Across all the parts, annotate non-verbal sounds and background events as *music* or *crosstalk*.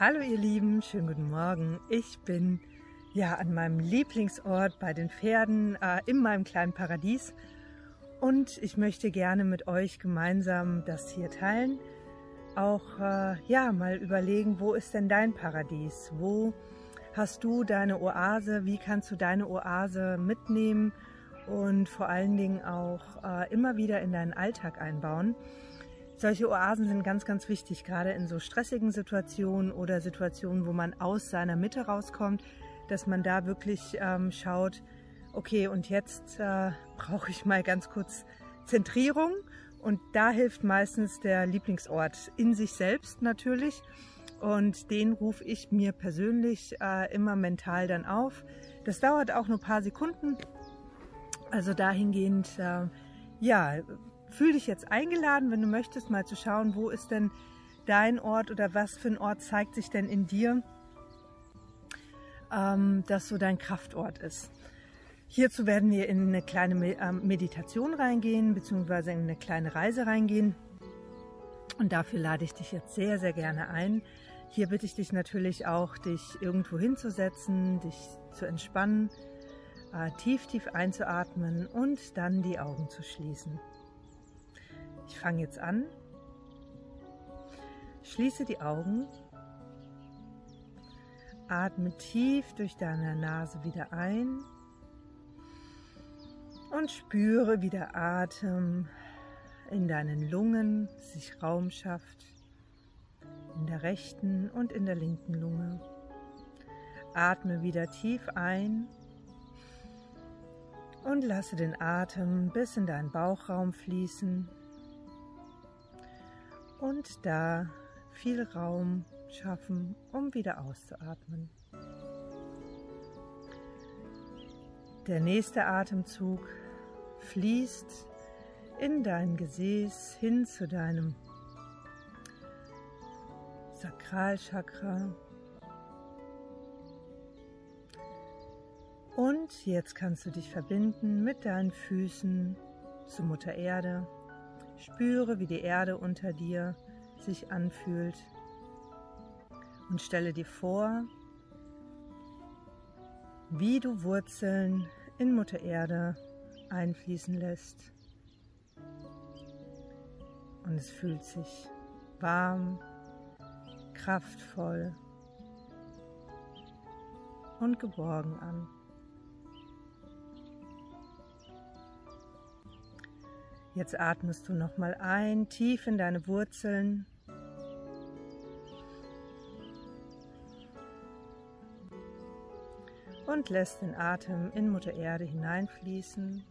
Hallo ihr Lieben, schönen guten Morgen. Ich bin ja an meinem Lieblingsort bei den Pferden äh, in meinem kleinen Paradies und ich möchte gerne mit euch gemeinsam das hier teilen. Auch äh, ja mal überlegen, wo ist denn dein Paradies? Wo hast du deine Oase? Wie kannst du deine Oase mitnehmen und vor allen Dingen auch äh, immer wieder in deinen Alltag einbauen? Solche Oasen sind ganz, ganz wichtig, gerade in so stressigen Situationen oder Situationen, wo man aus seiner Mitte rauskommt, dass man da wirklich ähm, schaut, okay, und jetzt äh, *laughs* brauche ich mal ganz kurz Zentrierung. Und da hilft meistens der Lieblingsort in sich selbst natürlich. Und den rufe ich mir persönlich äh, immer mental dann auf. Das dauert auch nur ein paar Sekunden, also dahingehend, äh, ja, fühl dich jetzt eingeladen, wenn du möchtest, mal zu schauen, wo ist denn dein Ort oder was für ein Ort zeigt sich denn in dir, ähm, dass so dein Kraftort ist. Hierzu werden wir in eine kleine ähm, Meditation reingehen, beziehungsweise in eine kleine Reise reingehen. Und dafür lade ich dich jetzt sehr, sehr gerne ein. Hier bitte ich dich natürlich auch, dich irgendwo hinzusetzen, dich zu entspannen, äh, tief, tief einzuatmen und dann die Augen zu schließen. Ich fange jetzt an. Schließe die Augen. Atme tief durch deine Nase wieder ein und spüre, wie der Atem in deinen Lungen sich Raum schafft, in der rechten und in der linken Lunge. Atme wieder tief ein und lasse den Atem bis in deinen Bauchraum fließen und da viel Raum schaffen, um wieder auszuatmen. Der nächste Atemzug fließt in dein Gesäß hin zu deinem Sakralchakra. Und jetzt kannst du dich verbinden mit deinen Füßen zu Mutter Erde Spüre, wie die Erde unter dir sich anfühlt und stelle dir vor, wie du Wurzeln in Mutter Erde einfließen lässt. Und es fühlt sich warm, kraftvoll und geborgen an. Jetzt atmest du nochmal ein, tief in deine Wurzeln. Und lässt den Atem in Mutter Erde hineinfließen.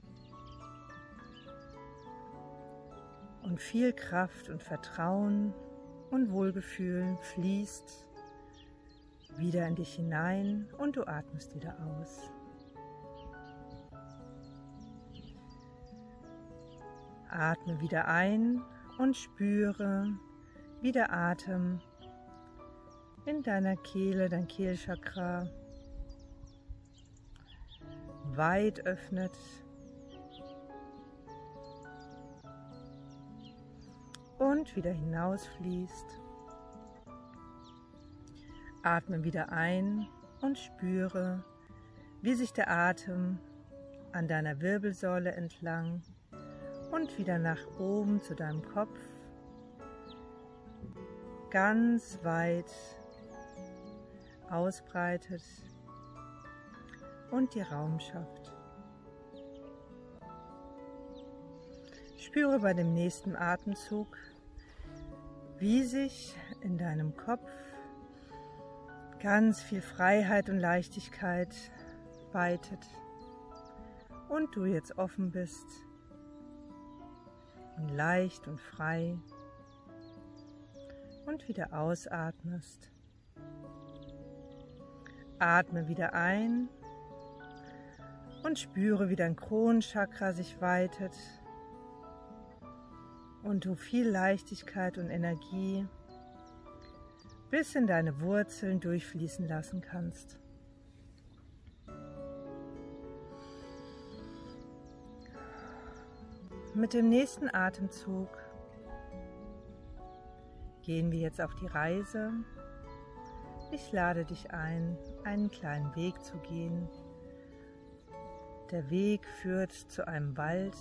Und viel Kraft und Vertrauen und Wohlgefühl fließt wieder in dich hinein und du atmest wieder aus. Atme wieder ein und spüre, wie der Atem in deiner Kehle, dein Kehlchakra weit öffnet. Und wieder hinausfließt. Atme wieder ein und spüre, wie sich der Atem an deiner Wirbelsäule entlang und wieder nach oben zu deinem Kopf. Ganz weit ausbreitet und dir Raum schafft. Spüre bei dem nächsten Atemzug, wie sich in deinem Kopf ganz viel Freiheit und Leichtigkeit weitet und du jetzt offen bist und leicht und frei und wieder ausatmest. Atme wieder ein und spüre, wie dein Kronenchakra sich weitet und du viel Leichtigkeit und Energie bis in deine Wurzeln durchfließen lassen kannst. Mit dem nächsten Atemzug gehen wir jetzt auf die Reise Ich lade dich ein, einen kleinen Weg zu gehen. Der Weg führt zu einem Wald,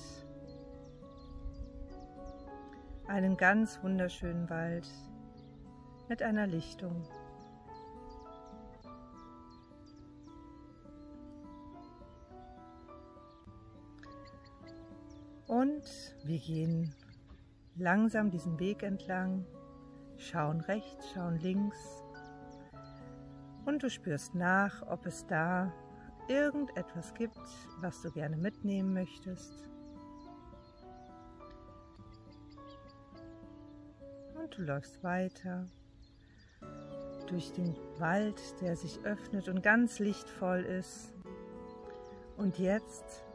einen ganz wunderschönen Wald mit einer Lichtung. Und wir gehen langsam diesen Weg entlang, schauen rechts, schauen links und du spürst nach, ob es da irgendetwas gibt, was du gerne mitnehmen möchtest. Und du läufst weiter durch den Wald, der sich öffnet und ganz lichtvoll ist. Und jetzt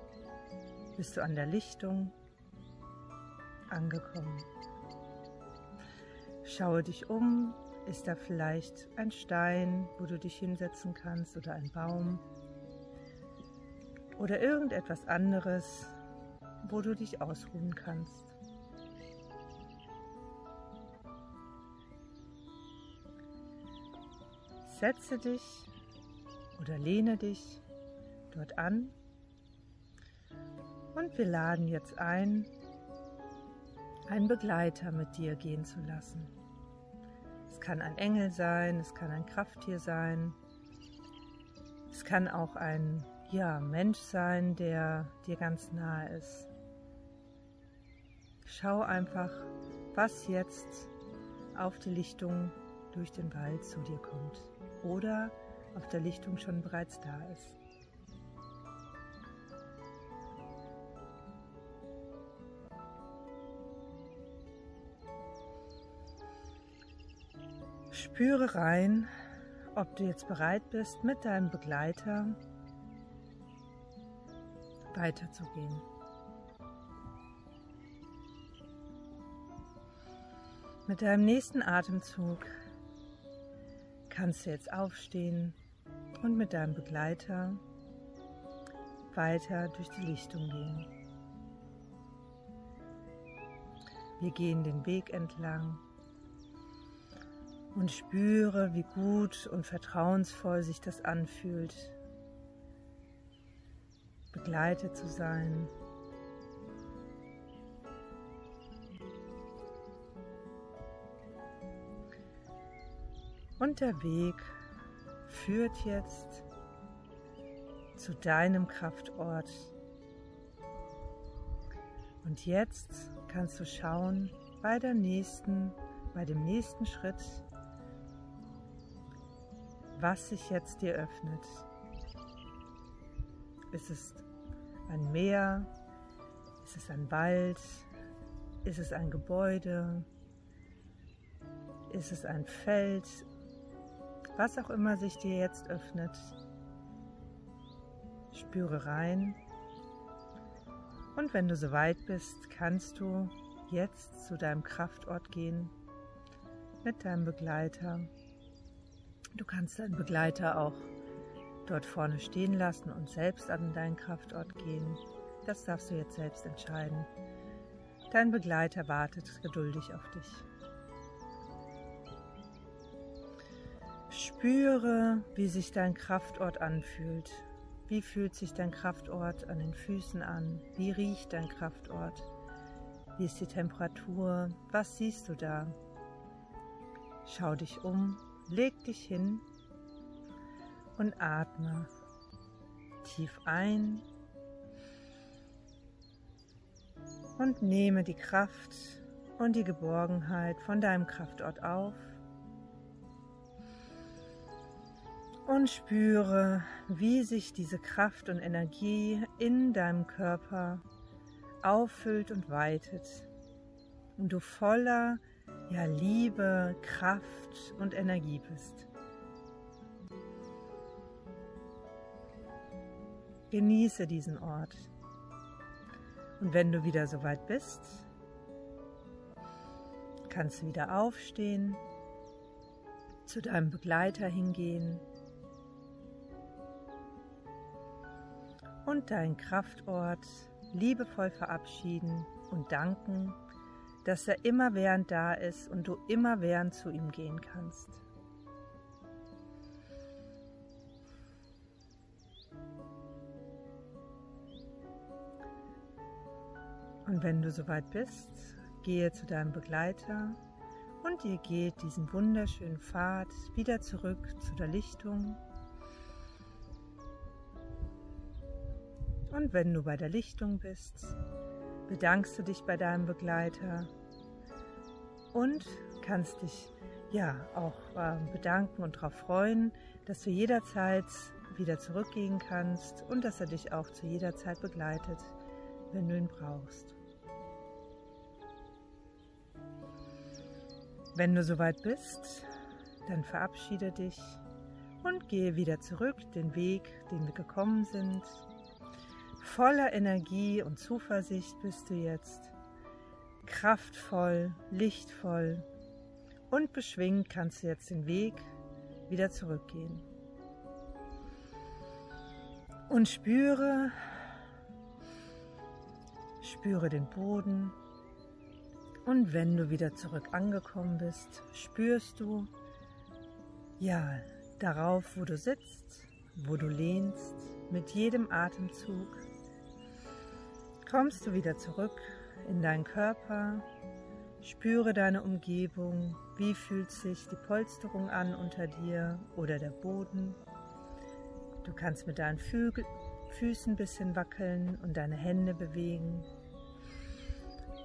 bist du an der Lichtung angekommen. Schaue dich um, ist da vielleicht ein Stein, wo du dich hinsetzen kannst oder ein Baum oder irgendetwas anderes, wo du dich ausruhen kannst. Setze dich oder lehne dich dort an und wir laden jetzt ein, einen Begleiter mit dir gehen zu lassen. Es kann ein Engel sein, es kann ein Krafttier sein, es kann auch ein ja, Mensch sein, der dir ganz nahe ist. Schau einfach, was jetzt auf die Lichtung durch den Wald zu dir kommt oder auf der Lichtung schon bereits da ist. Spüre rein, ob du jetzt bereit bist, mit deinem Begleiter weiterzugehen. Mit deinem nächsten Atemzug kannst du jetzt aufstehen und mit deinem Begleiter weiter durch die Lichtung gehen. Wir gehen den Weg entlang und spüre, wie gut und vertrauensvoll sich das anfühlt, begleitet zu sein. Und der Weg führt jetzt zu deinem Kraftort. Und jetzt kannst du schauen bei der nächsten, bei dem nächsten Schritt, was sich jetzt dir öffnet. Ist es ein Meer? Ist es ein Wald? Ist es ein Gebäude? Ist es ein Feld? Was auch immer sich dir jetzt öffnet, spüre rein. Und wenn du soweit bist, kannst du jetzt zu deinem Kraftort gehen mit deinem Begleiter. Du kannst deinen Begleiter auch dort vorne stehen lassen und selbst an deinen Kraftort gehen. Das darfst du jetzt selbst entscheiden. Dein Begleiter wartet geduldig auf dich. Spüre, wie sich dein Kraftort anfühlt. Wie fühlt sich dein Kraftort an den Füßen an? Wie riecht dein Kraftort? Wie ist die Temperatur? Was siehst du da? Schau dich um Leg dich hin und atme tief ein und nehme die Kraft und die Geborgenheit von deinem Kraftort auf und spüre, wie sich diese Kraft und Energie in deinem Körper auffüllt und weitet und du voller ja, Liebe, Kraft und Energie bist. Genieße diesen Ort. Und wenn du wieder soweit bist, kannst du wieder aufstehen, zu deinem Begleiter hingehen und deinen Kraftort liebevoll verabschieden und danken dass er immerwährend da ist und du immerwährend zu ihm gehen kannst. Und wenn du soweit bist, gehe zu deinem Begleiter und ihr geht diesen wunderschönen Pfad wieder zurück zu der Lichtung. Und wenn du bei der Lichtung bist, bedankst du dich bei deinem Begleiter und kannst dich ja auch äh, bedanken und darauf freuen, dass du jederzeit wieder zurückgehen kannst und dass er dich auch zu jeder Zeit begleitet, wenn du ihn brauchst. Wenn du soweit bist, dann verabschiede dich und gehe wieder zurück den Weg, den wir gekommen sind. Voller Energie und Zuversicht bist du jetzt. Kraftvoll, lichtvoll und beschwingt kannst du jetzt den Weg wieder zurückgehen. Und spüre, spüre den Boden. Und wenn du wieder zurück angekommen bist, spürst du, ja, darauf, wo du sitzt, wo du lehnst, mit jedem Atemzug, kommst du wieder zurück in deinen Körper, spüre deine Umgebung, wie fühlt sich die Polsterung an unter dir oder der Boden. Du kannst mit deinen Fügel, Füßen ein bisschen wackeln und deine Hände bewegen.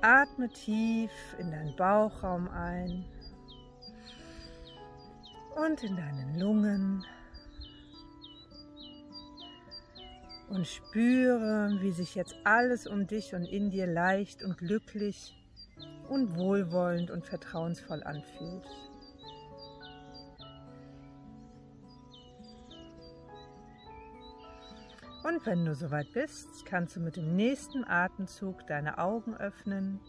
Atme tief in deinen Bauchraum ein und in deinen Lungen und spüre, wie sich jetzt alles um dich und in dir leicht und glücklich und wohlwollend und vertrauensvoll anfühlt. Und wenn du soweit bist, kannst du mit dem nächsten Atemzug deine Augen öffnen.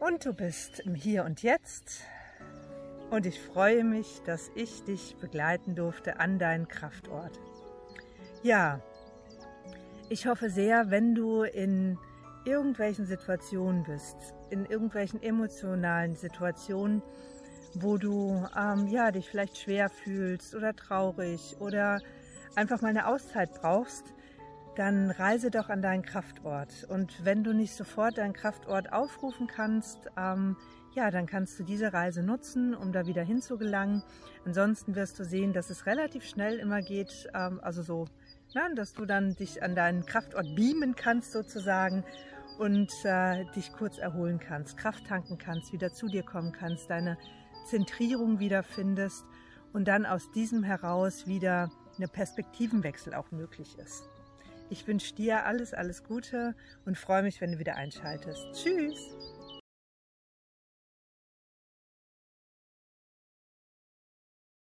Und du bist im Hier und Jetzt. Und ich freue mich, dass ich dich begleiten durfte an deinen Kraftort. Ja, ich hoffe sehr, wenn du in irgendwelchen Situationen bist, in irgendwelchen emotionalen Situationen, wo du ähm, ja, dich vielleicht schwer fühlst oder traurig oder einfach mal eine Auszeit brauchst, dann reise doch an deinen Kraftort. Und wenn du nicht sofort deinen Kraftort aufrufen kannst, ähm, ja, dann kannst du diese Reise nutzen, um da wieder hinzugelangen. Ansonsten wirst du sehen, dass es relativ schnell immer geht, ähm, also so, na, dass du dann dich an deinen Kraftort beamen kannst sozusagen und äh, dich kurz erholen kannst, Kraft tanken kannst, wieder zu dir kommen kannst, deine Zentrierung wiederfindest und dann aus diesem heraus wieder eine Perspektivenwechsel auch möglich ist. Ich wünsche dir alles, alles Gute und freue mich, wenn du wieder einschaltest. Tschüss!